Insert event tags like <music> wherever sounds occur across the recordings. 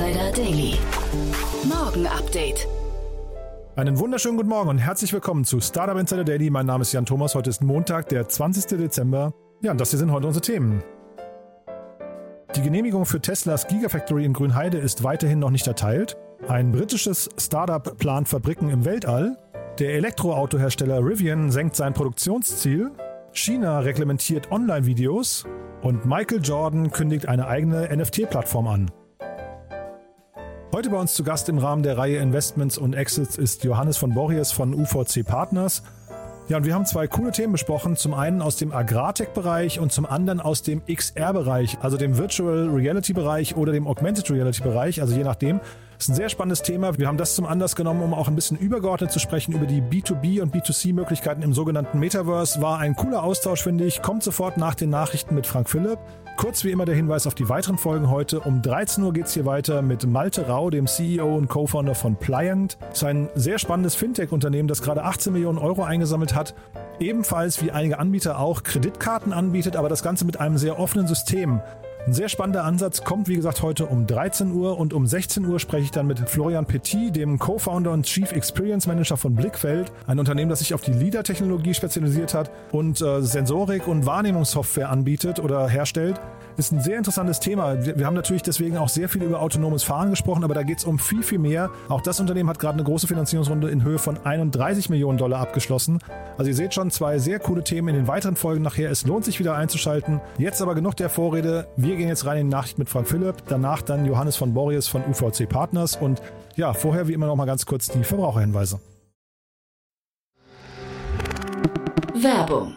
Insider Daily. Morgen Update. Einen wunderschönen guten Morgen und herzlich willkommen zu Startup Insider Daily. Mein Name ist Jan Thomas. Heute ist Montag, der 20. Dezember. Ja, und das hier sind heute unsere Themen. Die Genehmigung für Teslas Gigafactory in Grünheide ist weiterhin noch nicht erteilt. Ein britisches Startup plant Fabriken im Weltall. Der Elektroautohersteller Rivian senkt sein Produktionsziel. China reglementiert Online-Videos. Und Michael Jordan kündigt eine eigene NFT-Plattform an. Heute bei uns zu Gast im Rahmen der Reihe Investments und Exits ist Johannes von Borries von UVC Partners. Ja, und wir haben zwei coole Themen besprochen. Zum einen aus dem Agrartech-Bereich und zum anderen aus dem XR-Bereich, also dem Virtual Reality-Bereich oder dem Augmented Reality-Bereich, also je nachdem. Das ist ein sehr spannendes Thema. Wir haben das zum Anlass genommen, um auch ein bisschen übergeordnet zu sprechen über die B2B und B2C-Möglichkeiten im sogenannten Metaverse. War ein cooler Austausch, finde ich. Kommt sofort nach den Nachrichten mit Frank Philipp. Kurz wie immer der Hinweis auf die weiteren Folgen heute. Um 13 Uhr geht es hier weiter mit Malte Rau, dem CEO und Co-Founder von Pliant. Das ist ein sehr spannendes Fintech-Unternehmen, das gerade 18 Millionen Euro eingesammelt hat. Ebenfalls wie einige Anbieter auch Kreditkarten anbietet, aber das Ganze mit einem sehr offenen System. Ein sehr spannender Ansatz kommt, wie gesagt, heute um 13 Uhr und um 16 Uhr spreche ich dann mit Florian Petit, dem Co-Founder und Chief Experience Manager von Blickfeld, ein Unternehmen, das sich auf die LIDAR-Technologie spezialisiert hat und äh, Sensorik und Wahrnehmungssoftware anbietet oder herstellt. Ist ein sehr interessantes Thema. Wir, wir haben natürlich deswegen auch sehr viel über autonomes Fahren gesprochen, aber da geht es um viel, viel mehr. Auch das Unternehmen hat gerade eine große Finanzierungsrunde in Höhe von 31 Millionen Dollar abgeschlossen. Also ihr seht schon zwei sehr coole Themen in den weiteren Folgen nachher. Es lohnt sich wieder einzuschalten. Jetzt aber genug der Vorrede. Wir gehen jetzt rein in die Nachricht mit Frank Philipp. Danach dann Johannes von Borries von UVC Partners. Und ja, vorher wie immer noch mal ganz kurz die Verbraucherhinweise. Werbung.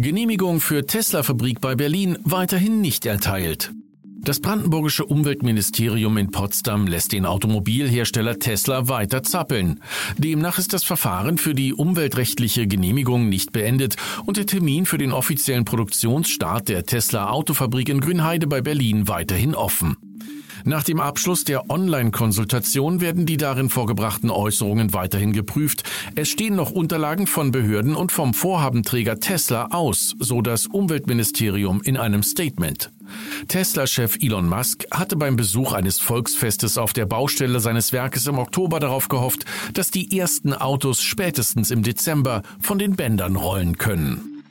Genehmigung für Tesla-Fabrik bei Berlin weiterhin nicht erteilt. Das brandenburgische Umweltministerium in Potsdam lässt den Automobilhersteller Tesla weiter zappeln. Demnach ist das Verfahren für die umweltrechtliche Genehmigung nicht beendet und der Termin für den offiziellen Produktionsstart der Tesla Autofabrik in Grünheide bei Berlin weiterhin offen. Nach dem Abschluss der Online-Konsultation werden die darin vorgebrachten Äußerungen weiterhin geprüft. Es stehen noch Unterlagen von Behörden und vom Vorhabenträger Tesla aus, so das Umweltministerium in einem Statement. Tesla-Chef Elon Musk hatte beim Besuch eines Volksfestes auf der Baustelle seines Werkes im Oktober darauf gehofft, dass die ersten Autos spätestens im Dezember von den Bändern rollen können.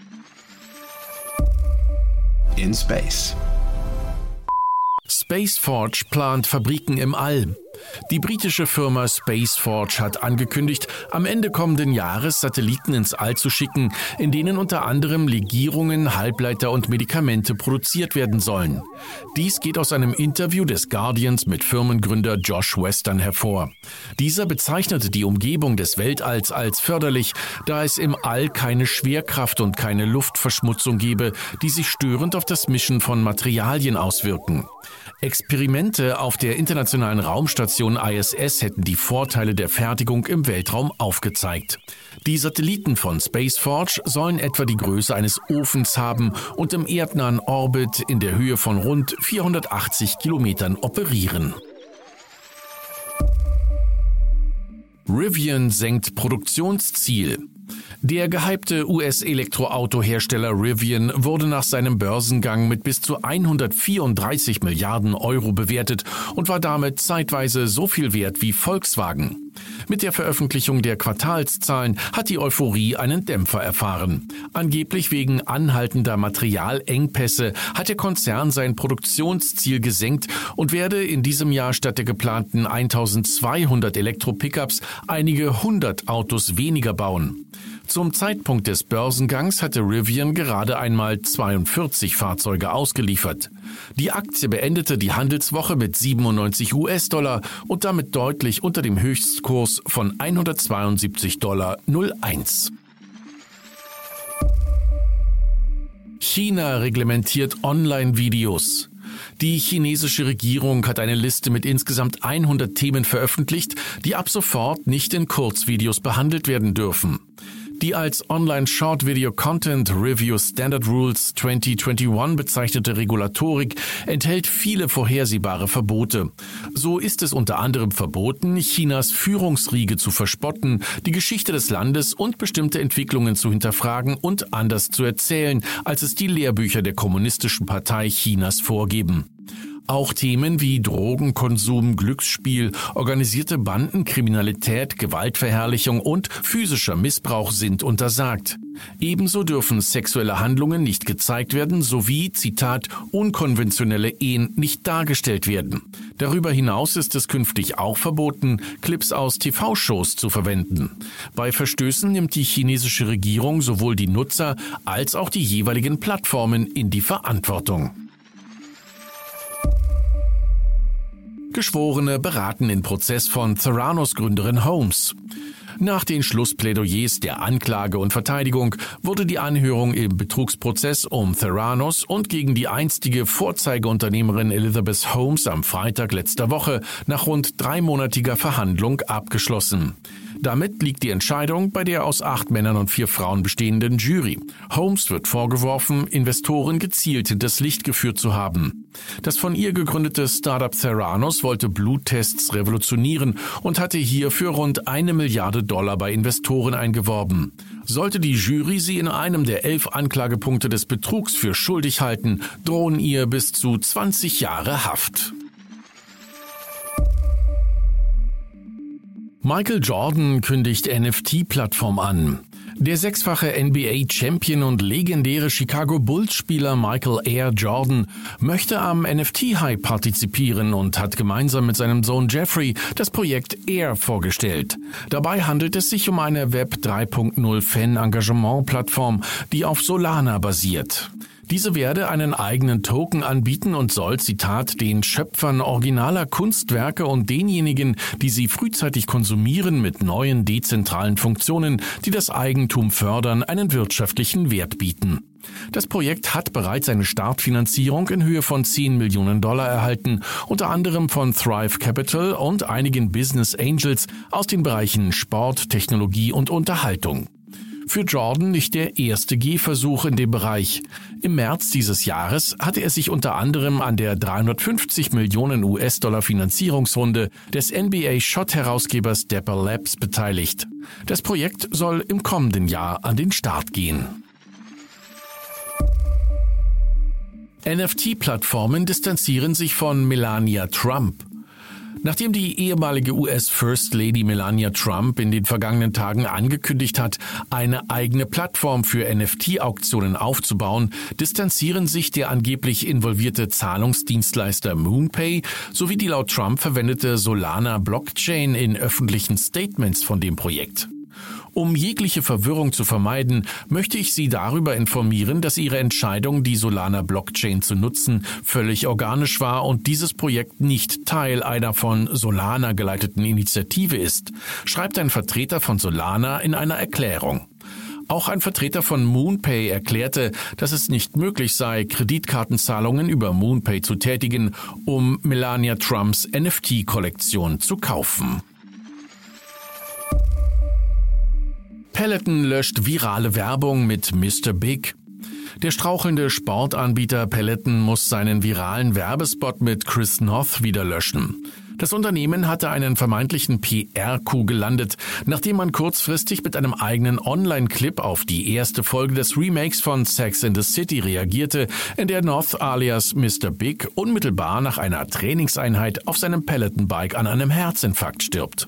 In space. Spaceforge plant Fabriken im All. Die britische Firma Spaceforge hat angekündigt, am Ende kommenden Jahres Satelliten ins All zu schicken, in denen unter anderem Legierungen, Halbleiter und Medikamente produziert werden sollen. Dies geht aus einem Interview des Guardians mit Firmengründer Josh Western hervor. Dieser bezeichnete die Umgebung des Weltalls als förderlich, da es im All keine Schwerkraft und keine Luftverschmutzung gebe, die sich störend auf das Mischen von Materialien auswirken. Experimente auf der internationalen Raumstation ISS hätten die Vorteile der Fertigung im Weltraum aufgezeigt. Die Satelliten von Spaceforge sollen etwa die Größe eines Ofens haben und im erdnahen Orbit in der Höhe von rund 480 Kilometern operieren. Rivian senkt Produktionsziel. Der gehypte US-Elektroautohersteller Rivian wurde nach seinem Börsengang mit bis zu 134 Milliarden Euro bewertet und war damit zeitweise so viel wert wie Volkswagen. Mit der Veröffentlichung der Quartalszahlen hat die Euphorie einen Dämpfer erfahren. Angeblich wegen anhaltender Materialengpässe hat der Konzern sein Produktionsziel gesenkt und werde in diesem Jahr statt der geplanten 1200 Elektro-Pickups einige hundert Autos weniger bauen. Zum Zeitpunkt des Börsengangs hatte Rivian gerade einmal 42 Fahrzeuge ausgeliefert. Die Aktie beendete die Handelswoche mit 97 US-Dollar und damit deutlich unter dem Höchstkurs von 172 Dollar 01. China reglementiert Online-Videos. Die chinesische Regierung hat eine Liste mit insgesamt 100 Themen veröffentlicht, die ab sofort nicht in Kurzvideos behandelt werden dürfen. Die als Online Short Video Content Review Standard Rules 2021 bezeichnete Regulatorik enthält viele vorhersehbare Verbote. So ist es unter anderem verboten, Chinas Führungsriege zu verspotten, die Geschichte des Landes und bestimmte Entwicklungen zu hinterfragen und anders zu erzählen, als es die Lehrbücher der Kommunistischen Partei Chinas vorgeben. Auch Themen wie Drogenkonsum, Glücksspiel, organisierte Bandenkriminalität, Gewaltverherrlichung und physischer Missbrauch sind untersagt. Ebenso dürfen sexuelle Handlungen nicht gezeigt werden sowie, Zitat, unkonventionelle Ehen nicht dargestellt werden. Darüber hinaus ist es künftig auch verboten, Clips aus TV-Shows zu verwenden. Bei Verstößen nimmt die chinesische Regierung sowohl die Nutzer als auch die jeweiligen Plattformen in die Verantwortung. Geschworene beraten den Prozess von Theranos Gründerin Holmes. Nach den Schlussplädoyers der Anklage und Verteidigung wurde die Anhörung im Betrugsprozess um Theranos und gegen die einstige Vorzeigeunternehmerin Elizabeth Holmes am Freitag letzter Woche nach rund dreimonatiger Verhandlung abgeschlossen. Damit liegt die Entscheidung bei der aus acht Männern und vier Frauen bestehenden Jury. Holmes wird vorgeworfen, Investoren gezielt hinters Licht geführt zu haben. Das von ihr gegründete Startup Theranos wollte Bluttests revolutionieren und hatte hier für rund eine Milliarde Dollar bei Investoren eingeworben. Sollte die Jury sie in einem der elf Anklagepunkte des Betrugs für schuldig halten, drohen ihr bis zu 20 Jahre Haft. Michael Jordan kündigt NFT-Plattform an. Der sechsfache NBA-Champion und legendäre Chicago Bulls-Spieler Michael Air Jordan möchte am NFT-Hype partizipieren und hat gemeinsam mit seinem Sohn Jeffrey das Projekt Air vorgestellt. Dabei handelt es sich um eine Web 3.0 Fan-Engagement-Plattform, die auf Solana basiert. Diese werde einen eigenen Token anbieten und soll, Zitat, den Schöpfern originaler Kunstwerke und denjenigen, die sie frühzeitig konsumieren, mit neuen dezentralen Funktionen, die das Eigentum fördern, einen wirtschaftlichen Wert bieten. Das Projekt hat bereits eine Startfinanzierung in Höhe von 10 Millionen Dollar erhalten, unter anderem von Thrive Capital und einigen Business Angels aus den Bereichen Sport, Technologie und Unterhaltung. Für Jordan nicht der erste Gehversuch in dem Bereich. Im März dieses Jahres hatte er sich unter anderem an der 350 Millionen US-Dollar Finanzierungsrunde des NBA-Shot-Herausgebers Dapper Labs beteiligt. Das Projekt soll im kommenden Jahr an den Start gehen. NFT-Plattformen distanzieren sich von Melania Trump. Nachdem die ehemalige US First Lady Melania Trump in den vergangenen Tagen angekündigt hat, eine eigene Plattform für NFT-Auktionen aufzubauen, distanzieren sich der angeblich involvierte Zahlungsdienstleister MoonPay sowie die laut Trump verwendete Solana Blockchain in öffentlichen Statements von dem Projekt. Um jegliche Verwirrung zu vermeiden, möchte ich Sie darüber informieren, dass Ihre Entscheidung, die Solana Blockchain zu nutzen, völlig organisch war und dieses Projekt nicht Teil einer von Solana geleiteten Initiative ist, schreibt ein Vertreter von Solana in einer Erklärung. Auch ein Vertreter von MoonPay erklärte, dass es nicht möglich sei, Kreditkartenzahlungen über MoonPay zu tätigen, um Melania Trumps NFT-Kollektion zu kaufen. Peloton löscht virale Werbung mit Mr. Big. Der strauchelnde Sportanbieter Peloton muss seinen viralen Werbespot mit Chris North wieder löschen. Das Unternehmen hatte einen vermeintlichen PR-Coup gelandet, nachdem man kurzfristig mit einem eigenen Online-Clip auf die erste Folge des Remakes von Sex in the City reagierte, in der North alias Mr. Big unmittelbar nach einer Trainingseinheit auf seinem Peloton-Bike an einem Herzinfarkt stirbt.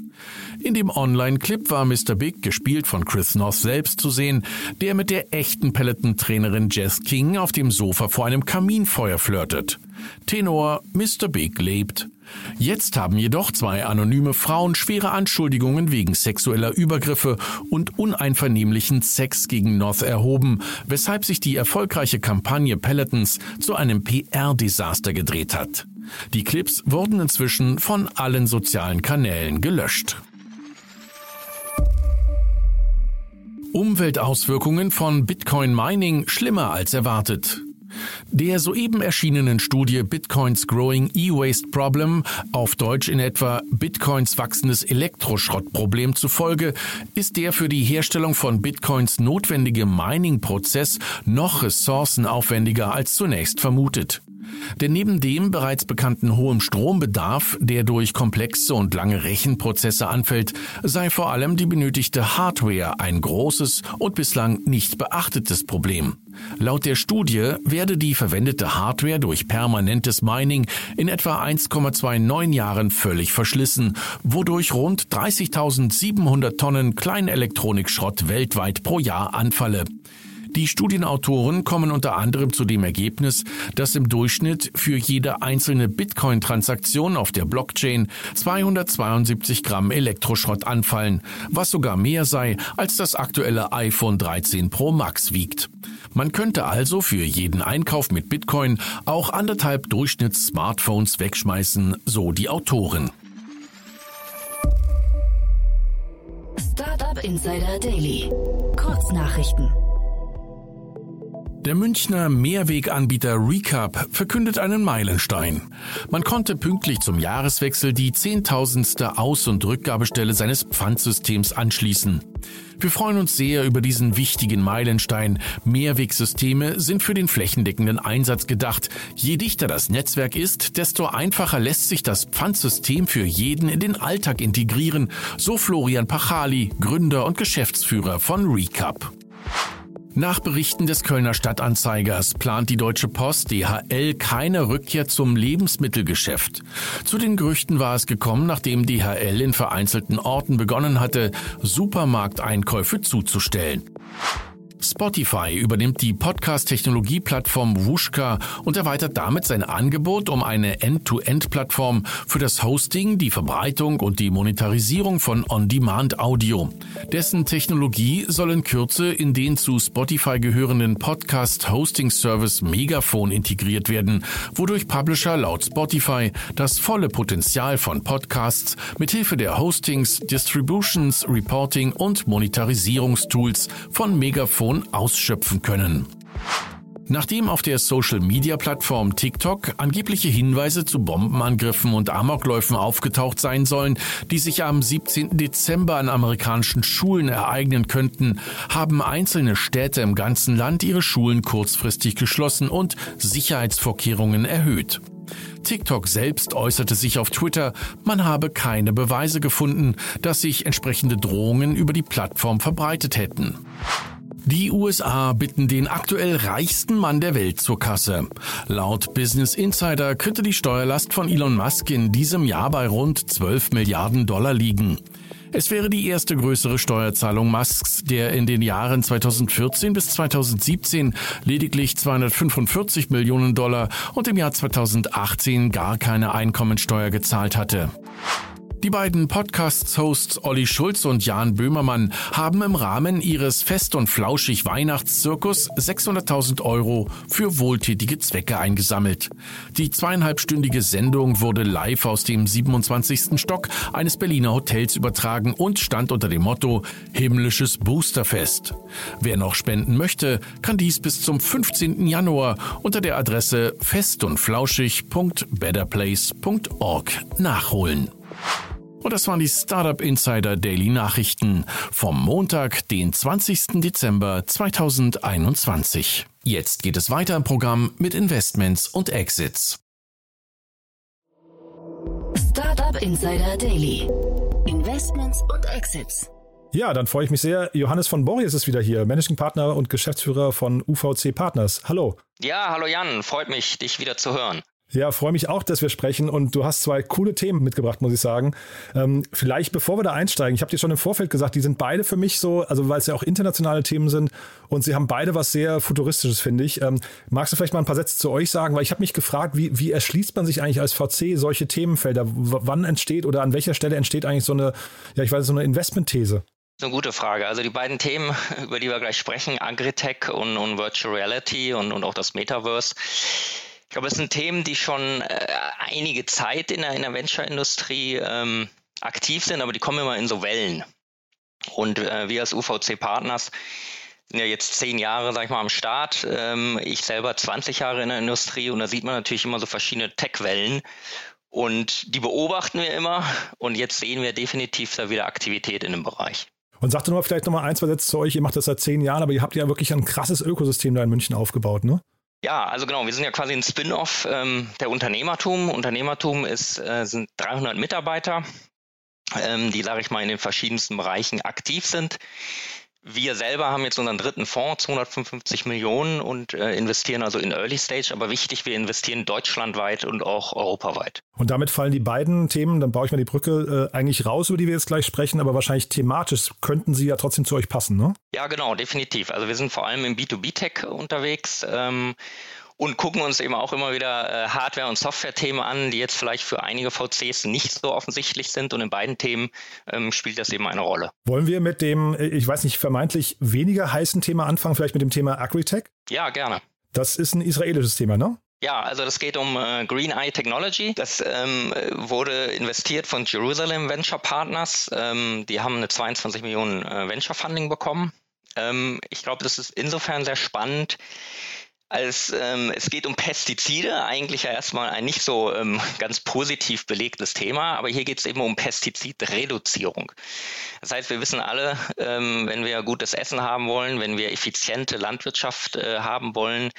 In dem Online-Clip war Mr. Big, gespielt von Chris North selbst, zu sehen, der mit der echten Peloton-Trainerin Jess King auf dem Sofa vor einem Kaminfeuer flirtet. Tenor Mr. Big lebt. Jetzt haben jedoch zwei anonyme Frauen schwere Anschuldigungen wegen sexueller Übergriffe und uneinvernehmlichen Sex gegen North erhoben, weshalb sich die erfolgreiche Kampagne Pelotons zu einem PR-Desaster gedreht hat. Die Clips wurden inzwischen von allen sozialen Kanälen gelöscht. Umweltauswirkungen von Bitcoin Mining schlimmer als erwartet. Der soeben erschienenen Studie Bitcoins Growing E-Waste Problem, auf Deutsch in etwa Bitcoins wachsendes Elektroschrottproblem zufolge, ist der für die Herstellung von Bitcoins notwendige Mining-Prozess noch ressourcenaufwendiger als zunächst vermutet. Denn neben dem bereits bekannten hohen Strombedarf, der durch komplexe und lange Rechenprozesse anfällt, sei vor allem die benötigte Hardware ein großes und bislang nicht beachtetes Problem. Laut der Studie werde die verwendete Hardware durch permanentes Mining in etwa 1,29 Jahren völlig verschlissen, wodurch rund 30.700 Tonnen Kleinelektronikschrott weltweit pro Jahr anfalle. Die Studienautoren kommen unter anderem zu dem Ergebnis, dass im Durchschnitt für jede einzelne Bitcoin-Transaktion auf der Blockchain 272 Gramm Elektroschrott anfallen, was sogar mehr sei, als das aktuelle iPhone 13 Pro Max wiegt. Man könnte also für jeden Einkauf mit Bitcoin auch anderthalb Durchschnitts-Smartphones wegschmeißen, so die Autoren. Startup Insider Daily. Kurznachrichten. Der Münchner Mehrweganbieter Recap verkündet einen Meilenstein. Man konnte pünktlich zum Jahreswechsel die zehntausendste Aus- und Rückgabestelle seines Pfandsystems anschließen. Wir freuen uns sehr über diesen wichtigen Meilenstein. Mehrwegsysteme sind für den flächendeckenden Einsatz gedacht. Je dichter das Netzwerk ist, desto einfacher lässt sich das Pfandsystem für jeden in den Alltag integrieren, so Florian Pachali, Gründer und Geschäftsführer von Recap. Nach Berichten des Kölner Stadtanzeigers plant die Deutsche Post DHL keine Rückkehr zum Lebensmittelgeschäft. Zu den Gerüchten war es gekommen, nachdem DHL in vereinzelten Orten begonnen hatte, Supermarkteinkäufe zuzustellen. Spotify übernimmt die Podcast-Technologie-Plattform Wushka und erweitert damit sein Angebot um eine End-to-End-Plattform für das Hosting, die Verbreitung und die Monetarisierung von On-Demand-Audio. Dessen Technologie soll in Kürze in den zu Spotify gehörenden Podcast-Hosting-Service Megaphone integriert werden, wodurch Publisher laut Spotify das volle Potenzial von Podcasts mithilfe der Hostings, Distributions, Reporting und Monetarisierungstools von Megaphone Information ausschöpfen können. Nachdem auf der Social-Media-Plattform TikTok angebliche Hinweise zu Bombenangriffen und Amokläufen aufgetaucht sein sollen, die sich am 17. Dezember an amerikanischen Schulen ereignen könnten, haben einzelne Städte im ganzen Land ihre Schulen kurzfristig geschlossen und Sicherheitsvorkehrungen erhöht. TikTok selbst äußerte sich auf Twitter, man habe keine Beweise gefunden, dass sich entsprechende Drohungen über die Plattform verbreitet hätten. Die USA bitten den aktuell reichsten Mann der Welt zur Kasse. Laut Business Insider könnte die Steuerlast von Elon Musk in diesem Jahr bei rund 12 Milliarden Dollar liegen. Es wäre die erste größere Steuerzahlung Musks, der in den Jahren 2014 bis 2017 lediglich 245 Millionen Dollar und im Jahr 2018 gar keine Einkommensteuer gezahlt hatte. Die beiden Podcast-Hosts Olli Schulz und Jan Böhmermann haben im Rahmen ihres Fest- und Flauschig Weihnachtszirkus 600.000 Euro für wohltätige Zwecke eingesammelt. Die zweieinhalbstündige Sendung wurde live aus dem 27. Stock eines Berliner Hotels übertragen und stand unter dem Motto Himmlisches Boosterfest. Wer noch spenden möchte, kann dies bis zum 15. Januar unter der Adresse festundflauschig.betterplace.org nachholen. Und das waren die Startup Insider Daily Nachrichten vom Montag, den 20. Dezember 2021. Jetzt geht es weiter im Programm mit Investments und Exits. Startup Insider Daily. Investments und Exits. Ja, dann freue ich mich sehr. Johannes von Borries ist wieder hier, Managing Partner und Geschäftsführer von UVC Partners. Hallo. Ja, hallo Jan, freut mich, dich wieder zu hören. Ja, freue mich auch, dass wir sprechen und du hast zwei coole Themen mitgebracht, muss ich sagen. Ähm, vielleicht bevor wir da einsteigen, ich habe dir schon im Vorfeld gesagt, die sind beide für mich so, also weil es ja auch internationale Themen sind und sie haben beide was sehr futuristisches, finde ich. Ähm, magst du vielleicht mal ein paar Sätze zu euch sagen, weil ich habe mich gefragt, wie, wie erschließt man sich eigentlich als VC solche Themenfelder? W wann entsteht oder an welcher Stelle entsteht eigentlich so eine, ja, ich weiß, so eine Investmentthese? Das ist eine gute Frage. Also die beiden Themen, <laughs> über die wir gleich sprechen, Agritech und, und Virtual Reality und, und auch das Metaverse, ich glaube, es sind Themen, die schon äh, einige Zeit in der, in der Venture-Industrie ähm, aktiv sind, aber die kommen immer in so Wellen. Und äh, wir als UVC-Partners sind ja jetzt zehn Jahre, sag ich mal, am Start. Ähm, ich selber 20 Jahre in der Industrie und da sieht man natürlich immer so verschiedene Tech-Wellen. Und die beobachten wir immer und jetzt sehen wir definitiv da wieder Aktivität in dem Bereich. Und sagt doch mal vielleicht nochmal ein, zwei Sätze zu euch. Ihr macht das seit zehn Jahren, aber ihr habt ja wirklich ein krasses Ökosystem da in München aufgebaut, ne? Ja, also genau, wir sind ja quasi ein Spin-off ähm, der Unternehmertum. Unternehmertum ist, äh, sind 300 Mitarbeiter, ähm, die, sage ich mal, in den verschiedensten Bereichen aktiv sind. Wir selber haben jetzt unseren dritten Fonds, 255 Millionen und äh, investieren also in Early Stage. Aber wichtig, wir investieren deutschlandweit und auch europaweit. Und damit fallen die beiden Themen, dann baue ich mal die Brücke, äh, eigentlich raus, über die wir jetzt gleich sprechen, aber wahrscheinlich thematisch könnten sie ja trotzdem zu euch passen, ne? Ja, genau, definitiv. Also wir sind vor allem im B2B-Tech unterwegs. Ähm, und gucken uns eben auch immer wieder äh, Hardware- und Software-Themen an, die jetzt vielleicht für einige VCs nicht so offensichtlich sind. Und in beiden Themen ähm, spielt das eben eine Rolle. Wollen wir mit dem, äh, ich weiß nicht, vermeintlich weniger heißen Thema anfangen, vielleicht mit dem Thema Agritech? Ja, gerne. Das ist ein israelisches Thema, ne? Ja, also das geht um äh, Green Eye Technology. Das ähm, wurde investiert von Jerusalem Venture Partners. Ähm, die haben eine 22 Millionen äh, Venture Funding bekommen. Ähm, ich glaube, das ist insofern sehr spannend, als ähm, es geht um Pestizide, eigentlich ja erstmal ein nicht so ähm, ganz positiv belegtes Thema, aber hier geht es eben um Pestizidreduzierung. Das heißt, wir wissen alle, ähm, wenn wir gutes Essen haben wollen, wenn wir effiziente Landwirtschaft äh, haben wollen,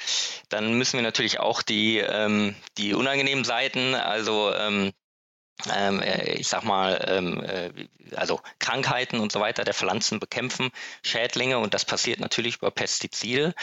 dann müssen wir natürlich auch die, ähm, die unangenehmen Seiten, also ähm, ähm, äh, ich sag mal, ähm, äh, also Krankheiten und so weiter der Pflanzen bekämpfen, Schädlinge und das passiert natürlich über Pestizide.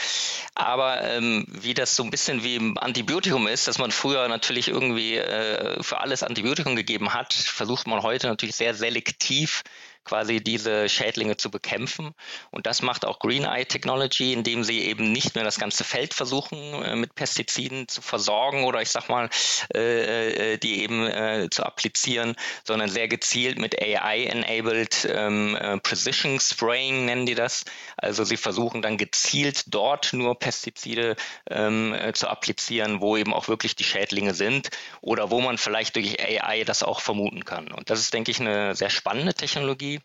Aber ähm, wie das so ein bisschen wie im Antibiotikum ist, dass man früher natürlich irgendwie äh, für alles Antibiotikum gegeben hat, versucht man heute natürlich sehr selektiv quasi diese Schädlinge zu bekämpfen. Und das macht auch Green Eye Technology, indem sie eben nicht mehr das ganze Feld versuchen, äh, mit Pestiziden zu versorgen oder ich sag mal, äh, äh, die eben zu applizieren, sondern sehr gezielt mit AI-enabled ähm, äh, Precision Spraying nennen die das. Also sie versuchen dann gezielt dort nur Pestizide ähm, äh, zu applizieren, wo eben auch wirklich die Schädlinge sind oder wo man vielleicht durch AI das auch vermuten kann. Und das ist, denke ich, eine sehr spannende Technologie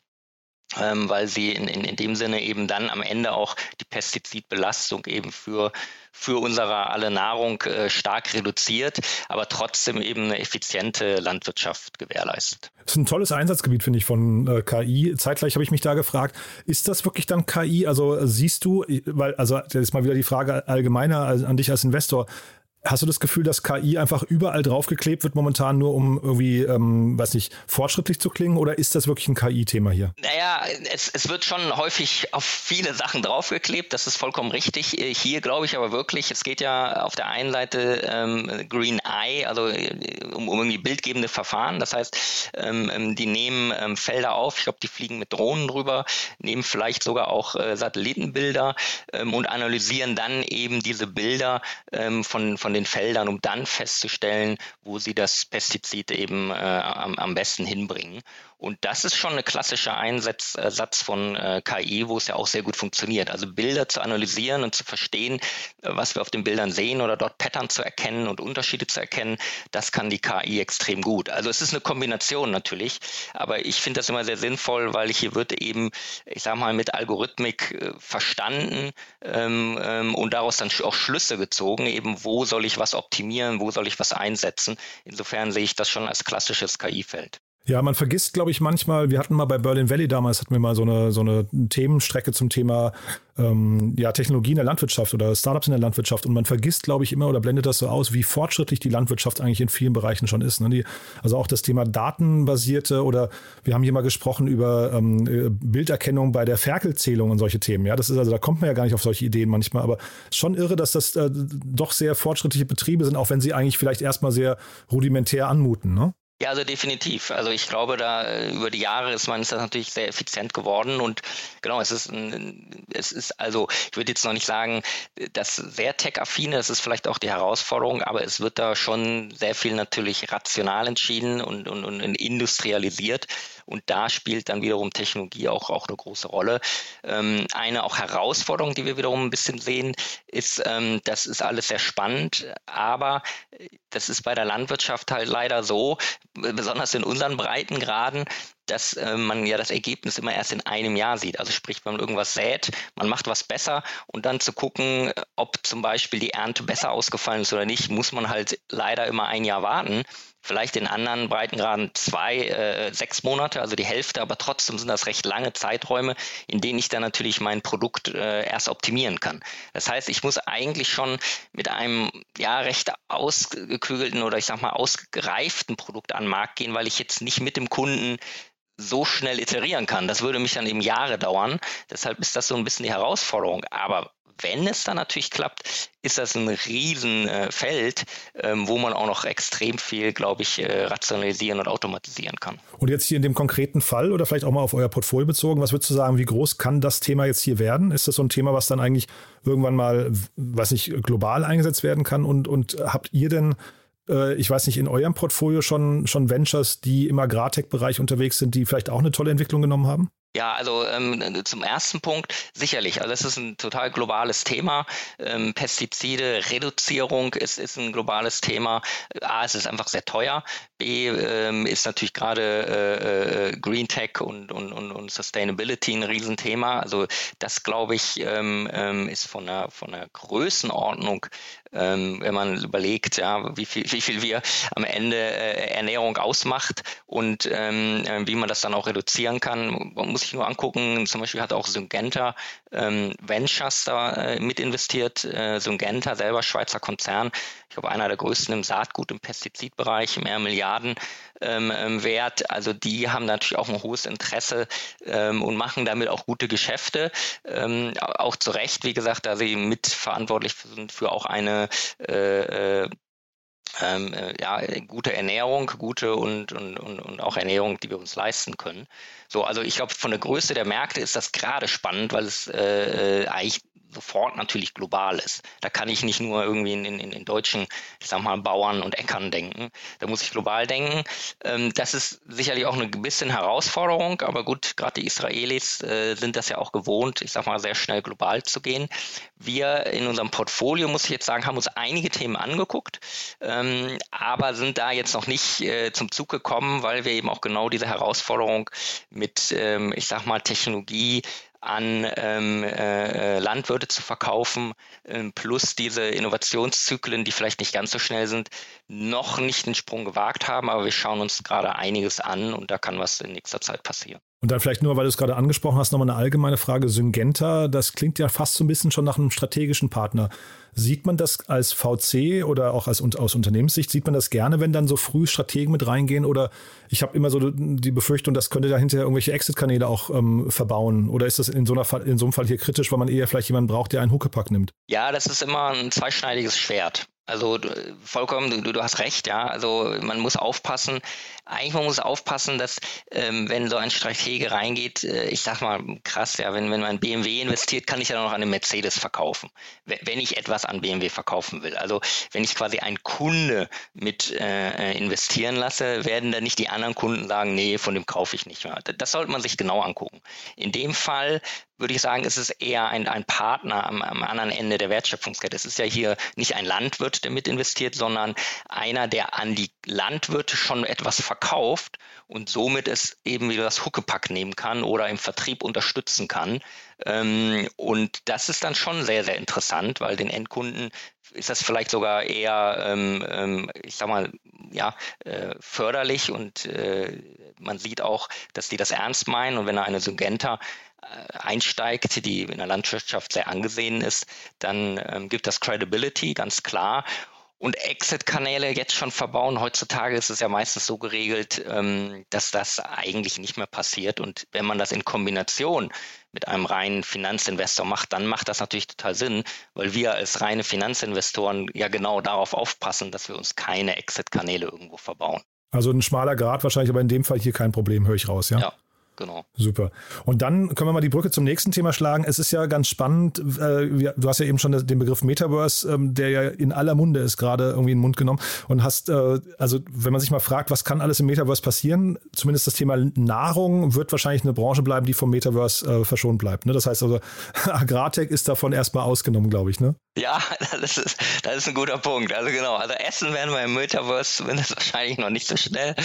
ähm, weil sie in, in, in dem Sinne eben dann am Ende auch die Pestizidbelastung eben für, für unsere alle Nahrung äh, stark reduziert, aber trotzdem eben eine effiziente Landwirtschaft gewährleistet. Das ist ein tolles Einsatzgebiet, finde ich, von äh, KI. Zeitgleich habe ich mich da gefragt, ist das wirklich dann KI? Also siehst du, weil, also das ist mal wieder die Frage allgemeiner an dich als Investor, Hast du das Gefühl, dass KI einfach überall draufgeklebt wird momentan nur, um irgendwie, ähm, weiß nicht, fortschrittlich zu klingen? Oder ist das wirklich ein KI-Thema hier? Naja, es, es wird schon häufig auf viele Sachen draufgeklebt. Das ist vollkommen richtig. Äh, hier glaube ich aber wirklich, es geht ja auf der einen Seite ähm, Green Eye, also äh, um, um irgendwie bildgebende Verfahren. Das heißt, ähm, ähm, die nehmen ähm, Felder auf. Ich glaube, die fliegen mit Drohnen drüber, nehmen vielleicht sogar auch äh, Satellitenbilder ähm, und analysieren dann eben diese Bilder ähm, von, von den Feldern, um dann festzustellen, wo sie das Pestizid eben äh, am, am besten hinbringen. Und das ist schon ein klassischer Einsatz äh, von äh, KI, wo es ja auch sehr gut funktioniert. Also Bilder zu analysieren und zu verstehen, äh, was wir auf den Bildern sehen oder dort Pattern zu erkennen und Unterschiede zu erkennen, das kann die KI extrem gut. Also es ist eine Kombination natürlich, aber ich finde das immer sehr sinnvoll, weil hier wird eben, ich sage mal, mit Algorithmik äh, verstanden ähm, ähm, und daraus dann auch Schlüsse gezogen, eben wo soll ich was optimieren, wo soll ich was einsetzen. Insofern sehe ich das schon als klassisches KI-Feld. Ja, man vergisst, glaube ich, manchmal, wir hatten mal bei Berlin Valley damals, hatten wir mal so eine, so eine Themenstrecke zum Thema ähm, ja, Technologie in der Landwirtschaft oder Startups in der Landwirtschaft. Und man vergisst, glaube ich, immer oder blendet das so aus, wie fortschrittlich die Landwirtschaft eigentlich in vielen Bereichen schon ist. Ne? Die, also auch das Thema datenbasierte oder wir haben hier mal gesprochen über ähm, äh, Bilderkennung bei der Ferkelzählung und solche Themen. Ja, das ist also, da kommt man ja gar nicht auf solche Ideen manchmal, aber schon irre, dass das äh, doch sehr fortschrittliche Betriebe sind, auch wenn sie eigentlich vielleicht erstmal sehr rudimentär anmuten. Ne? Ja, also definitiv. Also ich glaube, da äh, über die Jahre ist man ist das natürlich sehr effizient geworden und genau, es ist ein, es ist also, ich würde jetzt noch nicht sagen, das sehr tech-affine, das ist vielleicht auch die Herausforderung, aber es wird da schon sehr viel natürlich rational entschieden und, und, und industrialisiert. Und da spielt dann wiederum Technologie auch, auch eine große Rolle. Ähm, eine auch Herausforderung, die wir wiederum ein bisschen sehen, ist, ähm, das ist alles sehr spannend, aber das ist bei der Landwirtschaft halt leider so, besonders in unseren Breitengraden, dass äh, man ja das Ergebnis immer erst in einem Jahr sieht. Also sprich, wenn man irgendwas sät, man macht was besser und dann zu gucken, ob zum Beispiel die Ernte besser ausgefallen ist oder nicht, muss man halt leider immer ein Jahr warten vielleicht in anderen Breitengraden zwei, äh, sechs Monate, also die Hälfte, aber trotzdem sind das recht lange Zeiträume, in denen ich dann natürlich mein Produkt äh, erst optimieren kann. Das heißt, ich muss eigentlich schon mit einem ja recht ausgeklügelten oder ich sag mal ausgereiften Produkt an den Markt gehen, weil ich jetzt nicht mit dem Kunden so schnell iterieren kann. Das würde mich dann eben Jahre dauern. Deshalb ist das so ein bisschen die Herausforderung. Aber wenn es dann natürlich klappt, ist das ein Riesenfeld, ähm, wo man auch noch extrem viel, glaube ich, äh, rationalisieren und automatisieren kann. Und jetzt hier in dem konkreten Fall oder vielleicht auch mal auf euer Portfolio bezogen, was würdest du sagen, wie groß kann das Thema jetzt hier werden? Ist das so ein Thema, was dann eigentlich irgendwann mal, weiß nicht, global eingesetzt werden kann? Und, und habt ihr denn äh, ich weiß nicht, in eurem Portfolio schon, schon Ventures, die im Agrartech-Bereich unterwegs sind, die vielleicht auch eine tolle Entwicklung genommen haben? Ja, also ähm, zum ersten Punkt sicherlich. Also es ist ein total globales Thema. Ähm, Pestizide, Reduzierung ist, ist ein globales Thema. A, es ist einfach sehr teuer. B, ähm, ist natürlich gerade äh, äh, Green Tech und, und, und, und Sustainability ein Riesenthema. Also das, glaube ich, ähm, ähm, ist von der, von der Größenordnung ähm, wenn man überlegt, ja, wie viel, wie viel wir am Ende äh, Ernährung ausmacht und ähm, äh, wie man das dann auch reduzieren kann, muss sich nur angucken. Zum Beispiel hat auch Syngenta ähm, Ventures da äh, mit investiert. Äh, Syngenta selber Schweizer Konzern, ich glaube einer der größten im Saatgut, im Pestizidbereich, mehr Milliarden ähm, ähm, Wert. Also die haben natürlich auch ein hohes Interesse ähm, und machen damit auch gute Geschäfte. Ähm, auch zu Recht, wie gesagt, da sie mitverantwortlich sind für auch eine äh, äh, ähm, äh, ja, gute Ernährung, gute und, und, und, und auch Ernährung, die wir uns leisten können. So, also ich glaube, von der Größe der Märkte ist das gerade spannend, weil es äh, äh eigentlich sofort natürlich global ist. Da kann ich nicht nur irgendwie in, in, in deutschen, ich sag mal, Bauern und Äckern denken. Da muss ich global denken. Ähm, das ist sicherlich auch eine bisschen Herausforderung, aber gut, gerade die Israelis äh, sind das ja auch gewohnt, ich sag mal, sehr schnell global zu gehen. Wir in unserem Portfolio, muss ich jetzt sagen, haben uns einige Themen angeguckt, ähm, aber sind da jetzt noch nicht äh, zum Zug gekommen, weil wir eben auch genau diese Herausforderung mit, ähm, ich sag mal, Technologie an ähm, äh, Landwirte zu verkaufen, ähm, plus diese Innovationszyklen, die vielleicht nicht ganz so schnell sind, noch nicht den Sprung gewagt haben, aber wir schauen uns gerade einiges an und da kann was in nächster Zeit passieren. Und dann vielleicht nur, weil du es gerade angesprochen hast, nochmal eine allgemeine Frage. Syngenta, das klingt ja fast so ein bisschen schon nach einem strategischen Partner. Sieht man das als VC oder auch als, aus Unternehmenssicht, sieht man das gerne, wenn dann so früh Strategen mit reingehen? Oder ich habe immer so die Befürchtung, das könnte da hinterher irgendwelche Exit-Kanäle auch ähm, verbauen. Oder ist das in so, einer Fall, in so einem Fall hier kritisch, weil man eher vielleicht jemanden braucht, der einen Huckepack nimmt? Ja, das ist immer ein zweischneidiges Schwert. Also vollkommen, du, du hast recht, ja. Also man muss aufpassen. Eigentlich man muss aufpassen, dass ähm, wenn so ein Stratege reingeht, äh, ich sag mal krass, ja, wenn, wenn man BMW investiert, kann ich ja noch an eine Mercedes verkaufen, wenn ich etwas an BMW verkaufen will. Also wenn ich quasi einen Kunde mit äh, investieren lasse, werden dann nicht die anderen Kunden sagen, nee, von dem kaufe ich nicht mehr. Das sollte man sich genau angucken. In dem Fall würde ich sagen, ist es eher ein, ein Partner am, am anderen Ende der Wertschöpfungskette. Es ist ja hier nicht ein Landwirt, der mit investiert, sondern einer, der an die Landwirte schon etwas verkauft und somit es eben wieder das Huckepack nehmen kann oder im Vertrieb unterstützen kann. Ähm, und das ist dann schon sehr, sehr interessant, weil den Endkunden ist das vielleicht sogar eher, ähm, ähm, ich sag mal, ja, äh, förderlich und äh, man sieht auch, dass die das ernst meinen und wenn eine Syngenta einsteigt, die in der Landwirtschaft sehr angesehen ist, dann ähm, gibt das Credibility, ganz klar. Und Exit-Kanäle jetzt schon verbauen. Heutzutage ist es ja meistens so geregelt, ähm, dass das eigentlich nicht mehr passiert. Und wenn man das in Kombination mit einem reinen Finanzinvestor macht, dann macht das natürlich total Sinn, weil wir als reine Finanzinvestoren ja genau darauf aufpassen, dass wir uns keine Exit-Kanäle irgendwo verbauen. Also ein schmaler Grad wahrscheinlich, aber in dem Fall hier kein Problem, höre ich raus, ja? Ja, genau. Super. Und dann können wir mal die Brücke zum nächsten Thema schlagen. Es ist ja ganz spannend, äh, du hast ja eben schon den Begriff Metaverse, ähm, der ja in aller Munde ist, gerade irgendwie in den Mund genommen und hast, äh, also wenn man sich mal fragt, was kann alles im Metaverse passieren, zumindest das Thema Nahrung wird wahrscheinlich eine Branche bleiben, die vom Metaverse äh, verschont bleibt. Ne? Das heißt also, <laughs> Agrartech ist davon erstmal ausgenommen, glaube ich, ne? Ja, <laughs> das ist, das ist ein guter Punkt. Also genau, also Essen werden wir im Metaverse zumindest <laughs> wahrscheinlich noch nicht so schnell.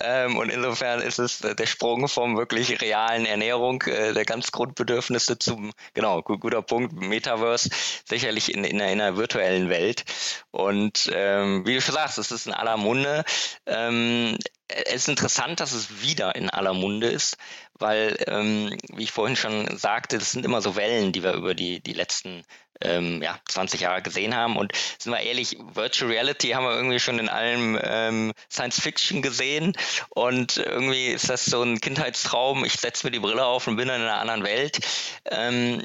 Ähm, und insofern ist es der Sprung vom wirklich realen Ernährung, äh, der ganz Grundbedürfnisse zum, genau, guter Punkt, Metaverse, sicherlich in, in, einer, in einer virtuellen Welt. Und ähm, wie du schon sagst, es ist in aller Munde. Ähm, es ist interessant, dass es wieder in aller Munde ist, weil, ähm, wie ich vorhin schon sagte, das sind immer so Wellen, die wir über die, die letzten ähm, ja, 20 Jahre gesehen haben. Und sind wir ehrlich, Virtual Reality haben wir irgendwie schon in allem ähm, Science Fiction gesehen. Und irgendwie ist das so ein Kindheitstraum. Ich setze mir die Brille auf und bin in einer anderen Welt. Ähm,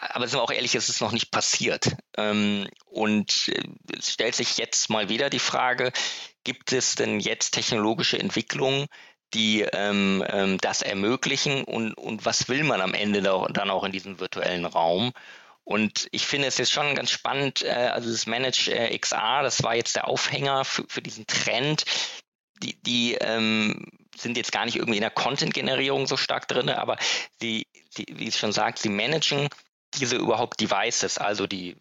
aber sind wir auch ehrlich, es ist noch nicht passiert. Ähm, und äh, es stellt sich jetzt mal wieder die Frage, gibt es denn jetzt technologische Entwicklungen, die ähm, ähm, das ermöglichen und, und was will man am Ende da, dann auch in diesem virtuellen Raum? Und ich finde es jetzt schon ganz spannend, äh, also das Manage äh, XR, das war jetzt der Aufhänger für, für diesen Trend. Die, die ähm, sind jetzt gar nicht irgendwie in der Content-Generierung so stark drin, aber die, die, wie es schon sagt, sie managen diese überhaupt Devices, also die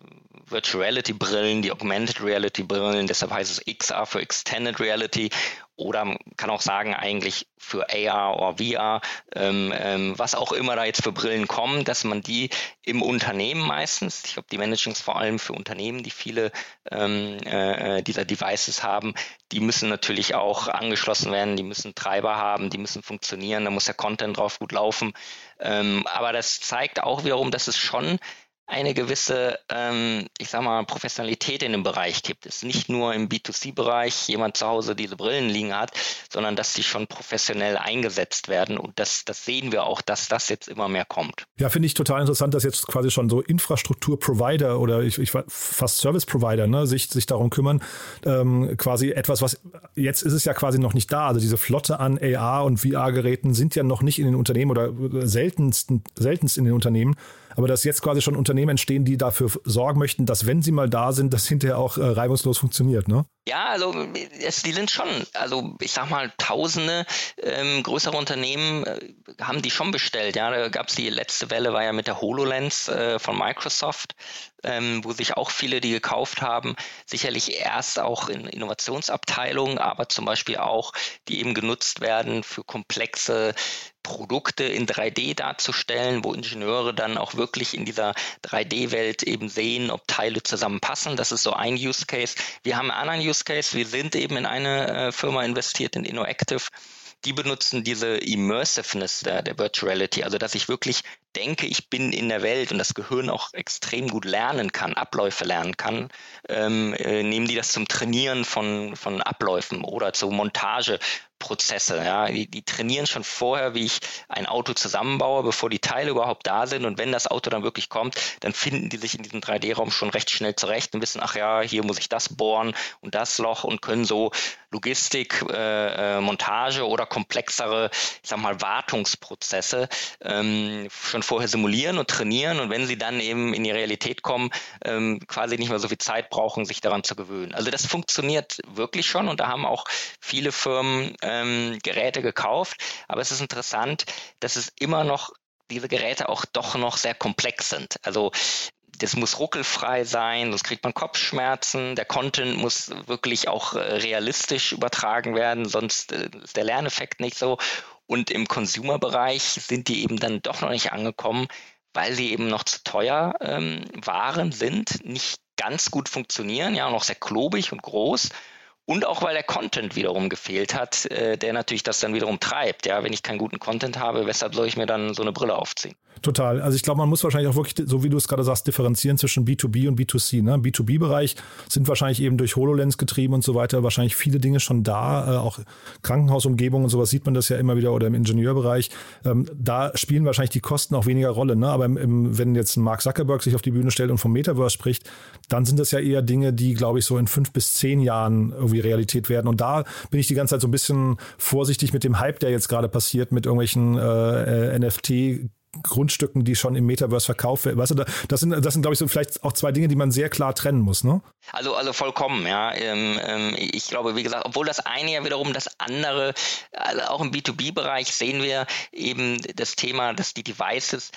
Virtual Reality Brillen, die Augmented Reality Brillen, deshalb heißt es XR für Extended Reality oder man kann auch sagen eigentlich für AR oder VR, ähm, ähm, was auch immer da jetzt für Brillen kommen, dass man die im Unternehmen meistens, ich glaube, die managen es vor allem für Unternehmen, die viele ähm, äh, dieser Devices haben, die müssen natürlich auch angeschlossen werden, die müssen Treiber haben, die müssen funktionieren, da muss der Content drauf gut laufen. Ähm, aber das zeigt auch wiederum, dass es schon eine gewisse, ähm, ich sag mal, Professionalität in dem Bereich gibt. Es ist nicht nur im B2C-Bereich jemand zu Hause diese Brillen liegen hat, sondern dass die schon professionell eingesetzt werden. Und das, das sehen wir auch, dass das jetzt immer mehr kommt. Ja, finde ich total interessant, dass jetzt quasi schon so Infrastruktur-Provider oder ich, ich fast Service-Provider ne, sich, sich darum kümmern. Ähm, quasi etwas, was jetzt ist es ja quasi noch nicht da. Also diese Flotte an AR und VR-Geräten sind ja noch nicht in den Unternehmen oder seltenst, seltenst in den Unternehmen aber dass jetzt quasi schon Unternehmen entstehen, die dafür sorgen möchten, dass wenn sie mal da sind, das hinterher auch äh, reibungslos funktioniert, ne? Ja, also es, die sind schon, also ich sag mal, tausende ähm, größere Unternehmen äh, haben die schon bestellt. Ja, da gab es die letzte Welle, war ja mit der HoloLens äh, von Microsoft, ähm, wo sich auch viele, die gekauft haben, sicherlich erst auch in Innovationsabteilungen, aber zum Beispiel auch, die eben genutzt werden für komplexe Produkte in 3D darzustellen, wo Ingenieure dann auch wirklich in dieser 3D-Welt eben sehen, ob Teile zusammenpassen. Das ist so ein Use Case. Wir haben einen anderen Use Case. Wir sind eben in eine äh, Firma investiert, in InnoActive. Die benutzen diese Immersiveness der, der Virtuality, also dass ich wirklich denke, ich bin in der Welt und das Gehirn auch extrem gut lernen kann, Abläufe lernen kann, ähm, äh, nehmen die das zum Trainieren von, von Abläufen oder zur Montage Prozesse. Ja, die, die, trainieren schon vorher, wie ich ein Auto zusammenbaue, bevor die Teile überhaupt da sind. Und wenn das Auto dann wirklich kommt, dann finden die sich in diesem 3D-Raum schon recht schnell zurecht und wissen, ach ja, hier muss ich das bohren und das Loch und können so Logistik, äh, äh Montage oder komplexere, ich sag mal, Wartungsprozesse ähm, schon vorher simulieren und trainieren. Und wenn sie dann eben in die Realität kommen, ähm, quasi nicht mehr so viel Zeit brauchen, sich daran zu gewöhnen. Also das funktioniert wirklich schon und da haben auch viele Firmen äh, ähm, Geräte gekauft. Aber es ist interessant, dass es immer noch diese Geräte auch doch noch sehr komplex sind. Also das muss ruckelfrei sein, sonst kriegt man Kopfschmerzen. Der Content muss wirklich auch äh, realistisch übertragen werden, sonst äh, ist der Lerneffekt nicht so. Und im Consumer-Bereich sind die eben dann doch noch nicht angekommen, weil sie eben noch zu teuer ähm, waren, sind, nicht ganz gut funktionieren, ja, noch sehr klobig und groß und auch weil der Content wiederum gefehlt hat, äh, der natürlich das dann wiederum treibt. Ja, wenn ich keinen guten Content habe, weshalb soll ich mir dann so eine Brille aufziehen? Total. Also ich glaube, man muss wahrscheinlich auch wirklich, so wie du es gerade sagst, differenzieren zwischen B2B und B2C. Ne? B2B-Bereich sind wahrscheinlich eben durch HoloLens getrieben und so weiter, wahrscheinlich viele Dinge schon da, äh, auch Krankenhausumgebung und sowas sieht man das ja immer wieder oder im Ingenieurbereich. Ähm, da spielen wahrscheinlich die Kosten auch weniger Rolle. Ne? Aber im, im, wenn jetzt Mark Zuckerberg sich auf die Bühne stellt und vom Metaverse spricht, dann sind das ja eher Dinge, die, glaube ich, so in fünf bis zehn Jahren irgendwie Realität werden. Und da bin ich die ganze Zeit so ein bisschen vorsichtig mit dem Hype, der jetzt gerade passiert, mit irgendwelchen äh, äh NFT Grundstücken, die schon im Metaverse verkauft werden. Weißt du, das sind, das sind, glaube ich, so vielleicht auch zwei Dinge, die man sehr klar trennen muss, ne? Also, also vollkommen, ja. Ähm, ähm, ich glaube, wie gesagt, obwohl das eine ja wiederum das andere, also auch im B2B-Bereich sehen wir eben das Thema, dass die Devices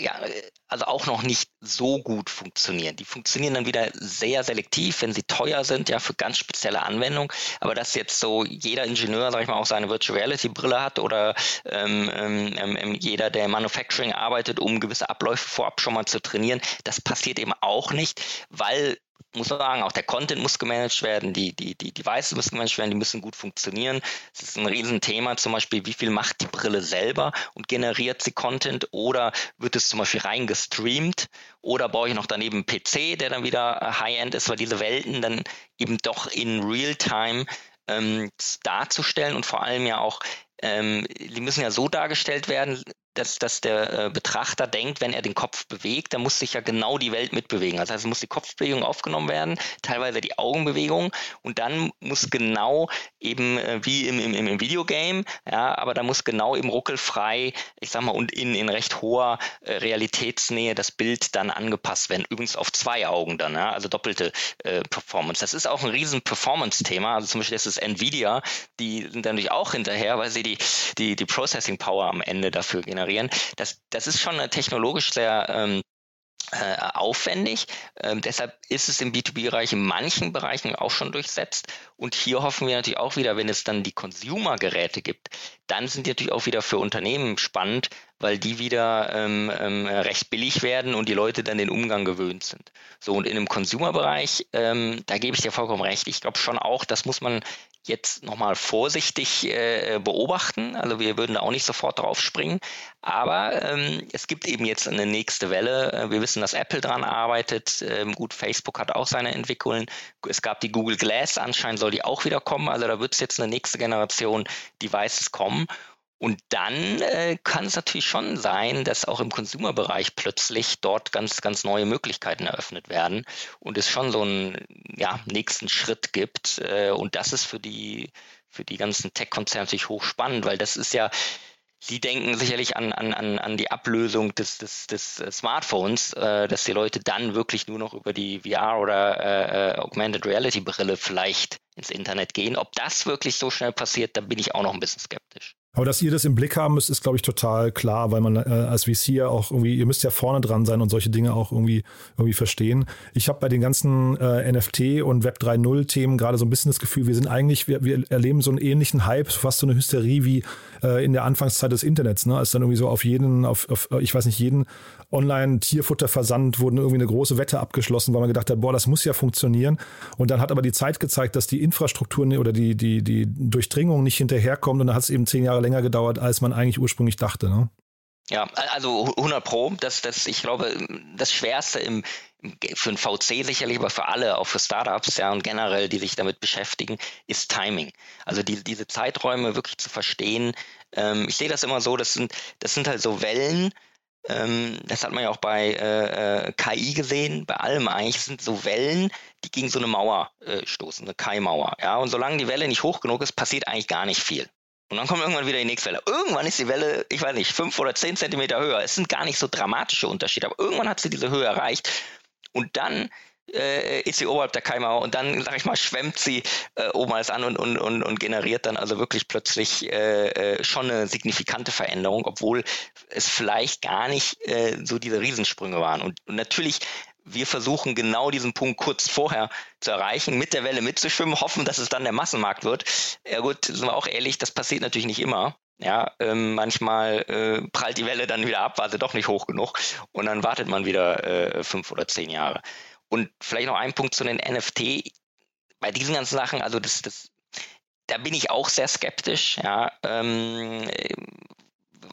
ja, also auch noch nicht so gut funktionieren. Die funktionieren dann wieder sehr selektiv, wenn sie teuer sind, ja, für ganz spezielle Anwendungen. Aber dass jetzt so jeder Ingenieur, sag ich mal, auch seine Virtual Reality Brille hat oder ähm, ähm, ähm, jeder, der im Manufacturing arbeitet, um gewisse Abläufe vorab schon mal zu trainieren, das passiert eben auch nicht, weil muss man sagen, auch der Content muss gemanagt werden, die, die, die Devices müssen gemanagt werden, die müssen gut funktionieren. Es ist ein Riesenthema, zum Beispiel, wie viel macht die Brille selber und generiert sie Content oder wird es zum Beispiel rein gestreamt oder baue ich noch daneben einen PC, der dann wieder High-End ist, weil diese Welten dann eben doch in Real-Time ähm, darzustellen und vor allem ja auch ähm, die müssen ja so dargestellt werden, dass, dass der äh, Betrachter denkt, wenn er den Kopf bewegt, dann muss sich ja genau die Welt mitbewegen. Heißt, es muss die Kopfbewegung aufgenommen werden, teilweise die Augenbewegung und dann muss genau eben äh, wie im, im, im Videogame, ja, aber da muss genau eben ruckelfrei, ich sag mal, und in, in recht hoher äh, Realitätsnähe das Bild dann angepasst werden. Übrigens auf zwei Augen dann, ja, also doppelte äh, Performance. Das ist auch ein riesen Performance-Thema. Also zum Beispiel das ist Nvidia, die sind natürlich auch hinterher, weil sie die, die, die Processing Power am Ende dafür generieren generieren. Das, das ist schon technologisch sehr ähm, äh, aufwendig. Ähm, deshalb ist es im B2B-Bereich in manchen Bereichen auch schon durchsetzt. Und hier hoffen wir natürlich auch wieder, wenn es dann die Consumer-Geräte gibt, dann sind die natürlich auch wieder für Unternehmen spannend, weil die wieder ähm, ähm, recht billig werden und die Leute dann den Umgang gewöhnt sind. So, und in dem Consumer-Bereich, ähm, da gebe ich dir vollkommen recht. Ich glaube schon auch, das muss man jetzt nochmal vorsichtig äh, beobachten. Also wir würden da auch nicht sofort drauf springen. Aber ähm, es gibt eben jetzt eine nächste Welle. Äh, wir wissen, dass Apple dran arbeitet. Ähm, gut, Facebook hat auch seine Entwicklungen. Es gab die Google Glass, anscheinend soll die auch wieder kommen. Also da wird es jetzt eine nächste Generation Devices kommen. Und dann äh, kann es natürlich schon sein, dass auch im Consumer-Bereich plötzlich dort ganz, ganz neue Möglichkeiten eröffnet werden und es schon so einen ja, nächsten Schritt gibt. Äh, und das ist für die, für die ganzen Tech-Konzerne natürlich hochspannend, weil das ist ja, Sie denken sicherlich an, an, an die Ablösung des, des, des Smartphones, äh, dass die Leute dann wirklich nur noch über die VR oder äh, äh, Augmented Reality Brille vielleicht ins Internet gehen. Ob das wirklich so schnell passiert, da bin ich auch noch ein bisschen skeptisch. Aber dass ihr das im Blick haben müsst, ist, glaube ich, total klar, weil man äh, als VC ja auch irgendwie, ihr müsst ja vorne dran sein und solche Dinge auch irgendwie, irgendwie verstehen. Ich habe bei den ganzen äh, NFT und Web 3.0 Themen gerade so ein bisschen das Gefühl, wir sind eigentlich, wir, wir erleben so einen ähnlichen Hype, fast so eine Hysterie wie äh, in der Anfangszeit des Internets, ne? Als dann irgendwie so auf jeden, auf, auf ich weiß nicht, jeden Online-Tierfutterversand wurden irgendwie eine große Wette abgeschlossen, weil man gedacht hat, boah, das muss ja funktionieren. Und dann hat aber die Zeit gezeigt, dass die Infrastruktur oder die, die, die Durchdringung nicht hinterherkommt und dann hat es eben zehn Jahre länger gedauert, als man eigentlich ursprünglich dachte. Ne? Ja, also 100 Pro, das, das, ich glaube, das Schwerste im, für ein VC sicherlich, aber für alle, auch für Startups, ja, und generell, die sich damit beschäftigen, ist Timing. Also die, diese Zeiträume wirklich zu verstehen. Ähm, ich sehe das immer so, das sind, das sind halt so Wellen, ähm, das hat man ja auch bei äh, äh KI gesehen, bei allem eigentlich sind so Wellen, die gegen so eine Mauer äh, stoßen, eine Kai-Mauer. Ja, und solange die Welle nicht hoch genug ist, passiert eigentlich gar nicht viel. Und dann kommt irgendwann wieder die nächste Welle. Irgendwann ist die Welle, ich weiß nicht, fünf oder zehn Zentimeter höher. Es sind gar nicht so dramatische Unterschiede, aber irgendwann hat sie diese Höhe erreicht. Und dann äh, ist sie oberhalb der Keimauer und dann, sag ich mal, schwemmt sie äh, oben alles an und, und, und, und generiert dann also wirklich plötzlich äh, äh, schon eine signifikante Veränderung, obwohl es vielleicht gar nicht äh, so diese Riesensprünge waren. Und, und natürlich wir versuchen genau diesen Punkt kurz vorher zu erreichen, mit der Welle mitzuschwimmen, hoffen, dass es dann der Massenmarkt wird. Ja gut, sind wir auch ehrlich, das passiert natürlich nicht immer. Ja, ähm, manchmal äh, prallt die Welle dann wieder ab, war sie doch nicht hoch genug und dann wartet man wieder äh, fünf oder zehn Jahre. Und vielleicht noch ein Punkt zu den NFT. bei diesen ganzen Sachen, also das, das, da bin ich auch sehr skeptisch, ja, ähm,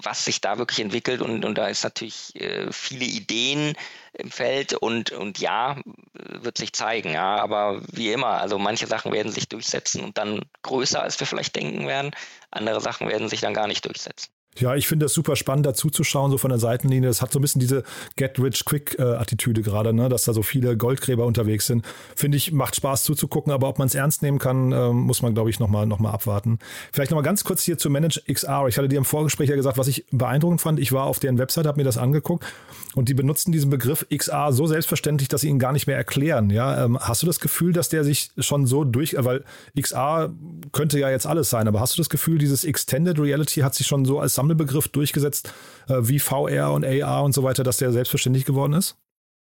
was sich da wirklich entwickelt und, und da ist natürlich äh, viele Ideen im Feld und, und ja, wird sich zeigen, ja, aber wie immer, also manche Sachen werden sich durchsetzen und dann größer, als wir vielleicht denken werden, andere Sachen werden sich dann gar nicht durchsetzen. Ja, ich finde das super spannend, dazu zu schauen, so von der Seitenlinie. Das hat so ein bisschen diese Get-Rich-Quick-Attitüde gerade, ne? dass da so viele Goldgräber unterwegs sind. Finde ich, macht Spaß zuzugucken, aber ob man es ernst nehmen kann, ähm, muss man, glaube ich, nochmal noch mal abwarten. Vielleicht nochmal ganz kurz hier zu Manage XR. Ich hatte dir im Vorgespräch ja gesagt, was ich beeindruckend fand. Ich war auf deren Website, habe mir das angeguckt und die benutzen diesen Begriff XR so selbstverständlich, dass sie ihn gar nicht mehr erklären. Ja, ähm, hast du das Gefühl, dass der sich schon so durch, weil XR könnte ja jetzt alles sein, aber hast du das Gefühl, dieses Extended Reality hat sich schon so als Sammelbegriff durchgesetzt, äh, wie VR und AR und so weiter, dass der selbstverständlich geworden ist?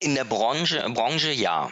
In der Branche, Branche ja.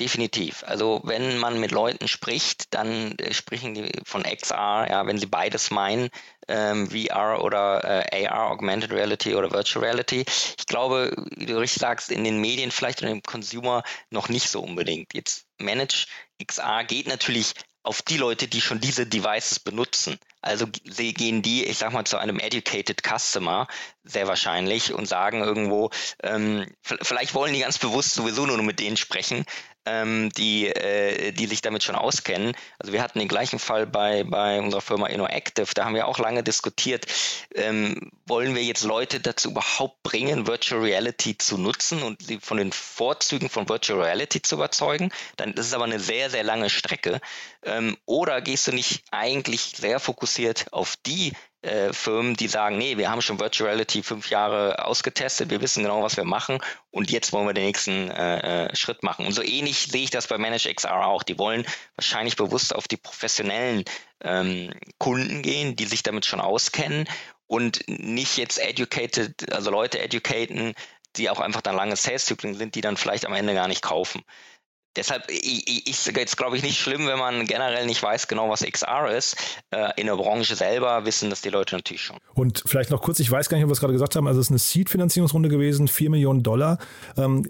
Definitiv. Also wenn man mit Leuten spricht, dann äh, sprechen die von XR, ja, wenn sie beides meinen, ähm, VR oder äh, AR, Augmented Reality oder Virtual Reality. Ich glaube, wie du richtig sagst, in den Medien vielleicht und im Consumer noch nicht so unbedingt. Jetzt Manage XR geht natürlich auf die Leute, die schon diese Devices benutzen. Also gehen die, ich sag mal, zu einem educated Customer sehr wahrscheinlich und sagen irgendwo, ähm, vielleicht wollen die ganz bewusst sowieso nur mit denen sprechen, ähm, die, äh, die sich damit schon auskennen. Also wir hatten den gleichen Fall bei, bei unserer Firma InnoActive, da haben wir auch lange diskutiert, ähm, wollen wir jetzt Leute dazu überhaupt bringen, Virtual Reality zu nutzen und sie von den Vorzügen von Virtual Reality zu überzeugen? Dann das ist aber eine sehr, sehr lange Strecke. Ähm, oder gehst du nicht eigentlich sehr fokussiert auf die äh, Firmen, die sagen, nee, wir haben schon Virtual Reality fünf Jahre ausgetestet, wir wissen genau, was wir machen und jetzt wollen wir den nächsten äh, äh Schritt machen. Und so ähnlich sehe ich das bei Manage XR auch. Die wollen wahrscheinlich bewusst auf die professionellen ähm, Kunden gehen, die sich damit schon auskennen und nicht jetzt educated, also Leute educaten, die auch einfach dann lange Sales-Zyklen sind, die dann vielleicht am Ende gar nicht kaufen. Deshalb ist jetzt, glaube ich, nicht schlimm, wenn man generell nicht weiß genau, was XR ist. Äh, in der Branche selber wissen das die Leute natürlich schon. Und vielleicht noch kurz, ich weiß gar nicht, ob wir es gerade gesagt haben, also es ist eine Seed-Finanzierungsrunde gewesen, 4 Millionen Dollar. Ähm,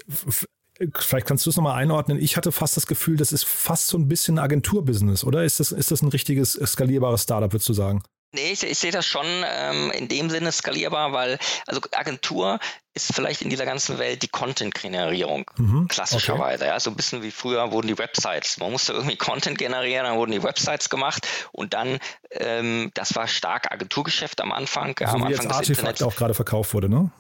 vielleicht kannst du es nochmal einordnen. Ich hatte fast das Gefühl, das ist fast so ein bisschen Agenturbusiness, oder? Ist das, ist das ein richtiges skalierbares Startup, würdest du sagen? Nee, ich, ich sehe das schon ähm, in dem Sinne skalierbar, weil also Agentur ist vielleicht in dieser ganzen Welt die Content-Generierung, mhm, klassischerweise. Okay. Ja, so ein bisschen wie früher wurden die Websites. Man musste irgendwie Content generieren, dann wurden die Websites gemacht und dann, ähm, das war stark Agenturgeschäft am Anfang. So ja, am wie Anfang jetzt Artifact auch gerade verkauft wurde, ne?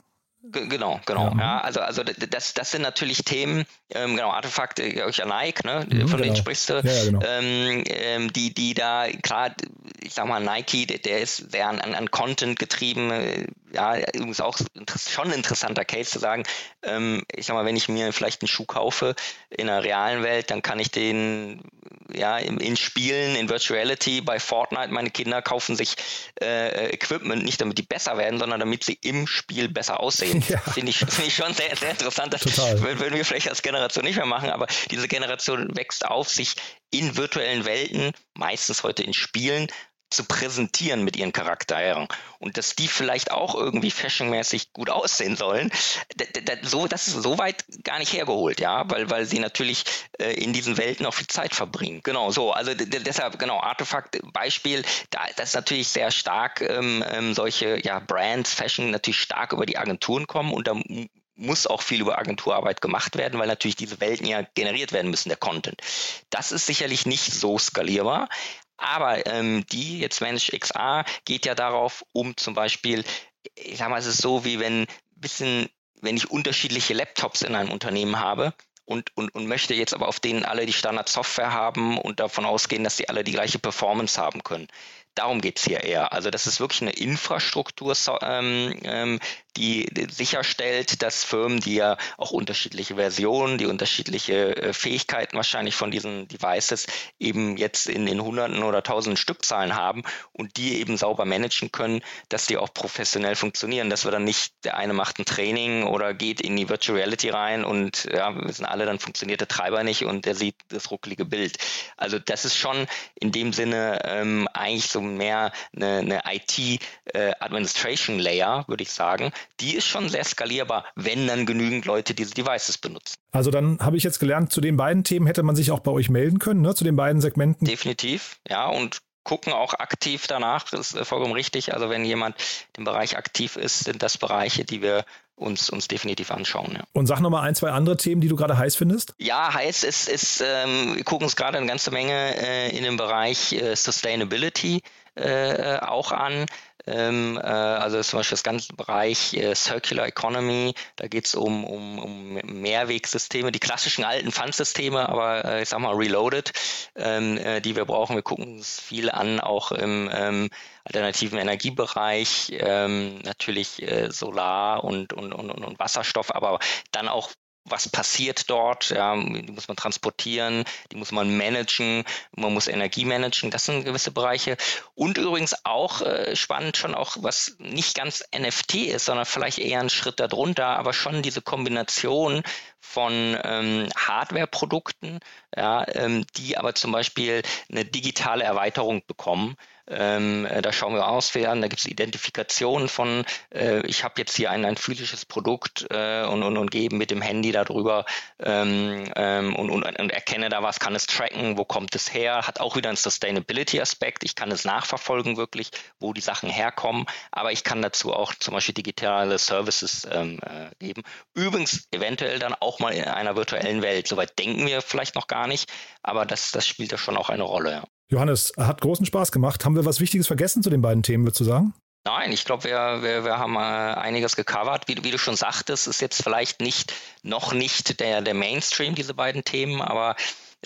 Genau, genau. Ja, ja, also, also das, das sind natürlich Themen, ähm, genau, Artefakt, äh, ja Nike, ne, mhm, von genau. denen sprichst du, ja, genau. ähm, ähm, die, die da, klar, ich sag mal, Nike, der, der ist sehr an, an Content getrieben, äh, ja, übrigens auch schon ein interessanter Case zu sagen, ähm, ich sag mal, wenn ich mir vielleicht einen Schuh kaufe in der realen Welt, dann kann ich den ja, in, in Spielen, in Virtuality, bei Fortnite, meine Kinder kaufen sich äh, Equipment nicht, damit die besser werden, sondern damit sie im Spiel besser aussehen. <laughs> Ja. Finde ich, find ich schon sehr, sehr interessant. Das würden wir vielleicht als Generation nicht mehr machen, aber diese Generation wächst auf, sich in virtuellen Welten, meistens heute in Spielen, zu präsentieren mit ihren Charakteren und dass die vielleicht auch irgendwie fashionmäßig gut aussehen sollen, so, das ist so weit gar nicht hergeholt, ja, weil, weil sie natürlich äh, in diesen Welten auch viel Zeit verbringen. Genau, so, also deshalb, genau, Artefakt, Beispiel, da, das ist natürlich sehr stark, ähm, ähm, solche, ja, Brands, Fashion natürlich stark über die Agenturen kommen und da muss auch viel über Agenturarbeit gemacht werden, weil natürlich diese Welten ja generiert werden müssen, der Content. Das ist sicherlich nicht so skalierbar, aber ähm, die, jetzt Manage XR, geht ja darauf, um zum Beispiel, ich sag mal, es ist so, wie wenn bisschen, wenn ich unterschiedliche Laptops in einem Unternehmen habe und, und, und möchte jetzt aber auf denen alle die Standard-Software haben und davon ausgehen, dass sie alle die gleiche Performance haben können. Darum geht es hier eher. Also das ist wirklich eine Infrastruktur, ähm, ähm, die sicherstellt, dass Firmen, die ja auch unterschiedliche Versionen, die unterschiedliche äh, Fähigkeiten wahrscheinlich von diesen Devices eben jetzt in den Hunderten oder Tausenden Stückzahlen haben und die eben sauber managen können, dass die auch professionell funktionieren, dass wir dann nicht, der eine macht ein Training oder geht in die Virtual Reality rein und ja, wir wissen alle, dann funktioniert der Treiber nicht und der sieht das ruckelige Bild. Also das ist schon in dem Sinne ähm, eigentlich so mehr eine, eine IT äh, Administration Layer, würde ich sagen. Die ist schon sehr skalierbar, wenn dann genügend Leute diese Devices benutzen. Also dann habe ich jetzt gelernt, zu den beiden Themen hätte man sich auch bei euch melden können, ne? zu den beiden Segmenten. Definitiv, ja. Und gucken auch aktiv danach, das ist vollkommen richtig. Also wenn jemand im Bereich aktiv ist, sind das Bereiche, die wir uns, uns definitiv anschauen. Ja. Und sag nochmal ein, zwei andere Themen, die du gerade heiß findest. Ja, heiß ist, ist ähm, wir gucken uns gerade eine ganze Menge äh, in dem Bereich äh, Sustainability äh, auch an. Ähm, äh, also zum Beispiel das ganze Bereich äh, Circular Economy, da geht es um, um, um Mehrwegsysteme, die klassischen alten Pfandsysteme, aber äh, ich sag mal reloaded, ähm, äh, die wir brauchen. Wir gucken uns viel an, auch im ähm, alternativen Energiebereich, ähm, natürlich äh, Solar und, und, und, und Wasserstoff, aber dann auch was passiert dort, ja, die muss man transportieren, die muss man managen, man muss Energie managen, das sind gewisse Bereiche. Und übrigens auch äh, spannend schon auch, was nicht ganz NFT ist, sondern vielleicht eher ein Schritt darunter, aber schon diese Kombination von ähm, Hardware-Produkten, ja, ähm, die aber zum Beispiel eine digitale Erweiterung bekommen. Ähm, äh, da schauen wir aus an, da gibt es Identifikationen von, äh, ich habe jetzt hier ein, ein physisches Produkt äh, und, und, und gebe mit dem Handy darüber ähm, ähm, und, und, und, erkenne da was, kann es tracken, wo kommt es her, hat auch wieder einen Sustainability-Aspekt, ich kann es nachverfolgen wirklich, wo die Sachen herkommen, aber ich kann dazu auch zum Beispiel digitale Services ähm, äh, geben. Übrigens eventuell dann auch mal in einer virtuellen Welt, soweit denken wir vielleicht noch gar nicht, aber das, das spielt ja schon auch eine Rolle. Ja. Johannes, hat großen Spaß gemacht. Haben wir was Wichtiges vergessen zu den beiden Themen, würdest du sagen? Nein, ich glaube, wir, wir, wir haben äh, einiges gecovert. Wie, wie, du schon sagtest, ist jetzt vielleicht nicht noch nicht der, der Mainstream, diese beiden Themen, aber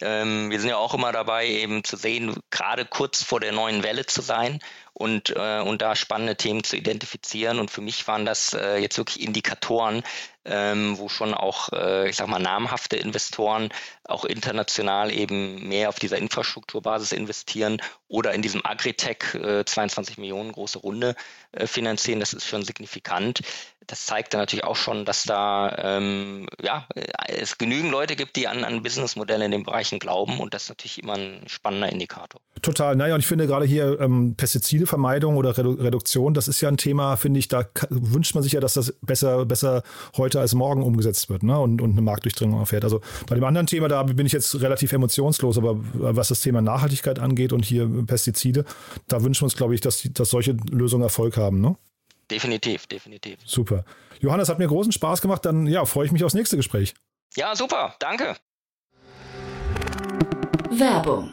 ähm, wir sind ja auch immer dabei, eben zu sehen, gerade kurz vor der neuen Welle zu sein und, äh, und da spannende Themen zu identifizieren. Und für mich waren das äh, jetzt wirklich Indikatoren, ähm, wo schon auch, äh, ich sag mal, namhafte Investoren auch international eben mehr auf dieser Infrastrukturbasis investieren oder in diesem Agritech äh, 22 Millionen große Runde äh, finanzieren. Das ist schon signifikant. Das zeigt dann natürlich auch schon, dass da ähm, ja, es genügend Leute gibt, die an, an Businessmodelle in den Bereichen glauben und das ist natürlich immer ein spannender Indikator. Total. Naja, und ich finde gerade hier ähm, Pestizidevermeidung oder Redu Reduktion, das ist ja ein Thema, finde ich, da wünscht man sich ja, dass das besser, besser heute als morgen umgesetzt wird ne? und, und eine Marktdurchdringung erfährt. Also bei dem anderen Thema, da bin ich jetzt relativ emotionslos, aber was das Thema Nachhaltigkeit angeht und hier Pestizide, da wünschen wir uns, glaube ich, dass, dass solche Lösungen Erfolg haben. Ne? Definitiv, definitiv. Super. Johannes, hat mir großen Spaß gemacht. Dann ja, freue ich mich aufs nächste Gespräch. Ja, super. Danke. Werbung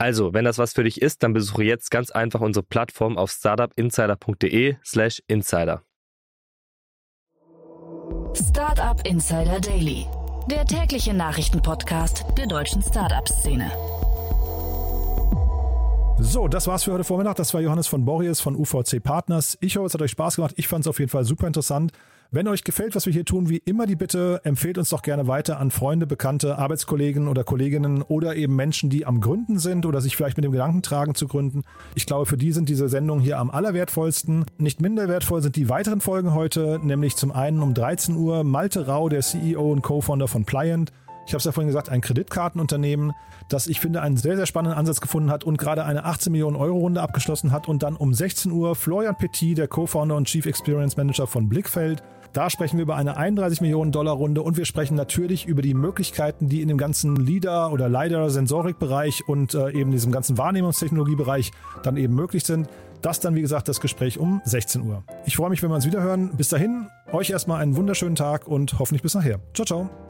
Also, wenn das was für dich ist, dann besuche jetzt ganz einfach unsere Plattform auf startupinsider.de/slash insider. Startup Insider Daily, der tägliche Nachrichtenpodcast der deutschen Startup-Szene. So, das war's für heute Vormittag. Das war Johannes von Borries von UVC Partners. Ich hoffe, es hat euch Spaß gemacht. Ich fand es auf jeden Fall super interessant. Wenn euch gefällt, was wir hier tun, wie immer die Bitte, empfehlt uns doch gerne weiter an Freunde, Bekannte, Arbeitskollegen oder Kolleginnen oder eben Menschen, die am Gründen sind oder sich vielleicht mit dem Gedanken tragen zu gründen. Ich glaube, für die sind diese Sendungen hier am allerwertvollsten. Nicht minder wertvoll sind die weiteren Folgen heute, nämlich zum einen um 13 Uhr Malte Rau, der CEO und Co-Founder von Pliant. Ich habe es ja vorhin gesagt, ein Kreditkartenunternehmen, das ich finde einen sehr, sehr spannenden Ansatz gefunden hat und gerade eine 18 Millionen Euro Runde abgeschlossen hat. Und dann um 16 Uhr Florian Petit, der Co-Founder und Chief Experience Manager von Blickfeld. Da sprechen wir über eine 31 Millionen Dollar Runde und wir sprechen natürlich über die Möglichkeiten, die in dem ganzen LIDAR oder LiDAR-Sensorikbereich und äh, eben diesem ganzen Wahrnehmungstechnologiebereich dann eben möglich sind. Das dann, wie gesagt, das Gespräch um 16 Uhr. Ich freue mich, wenn wir uns wiederhören. Bis dahin, euch erstmal einen wunderschönen Tag und hoffentlich bis nachher. Ciao, ciao.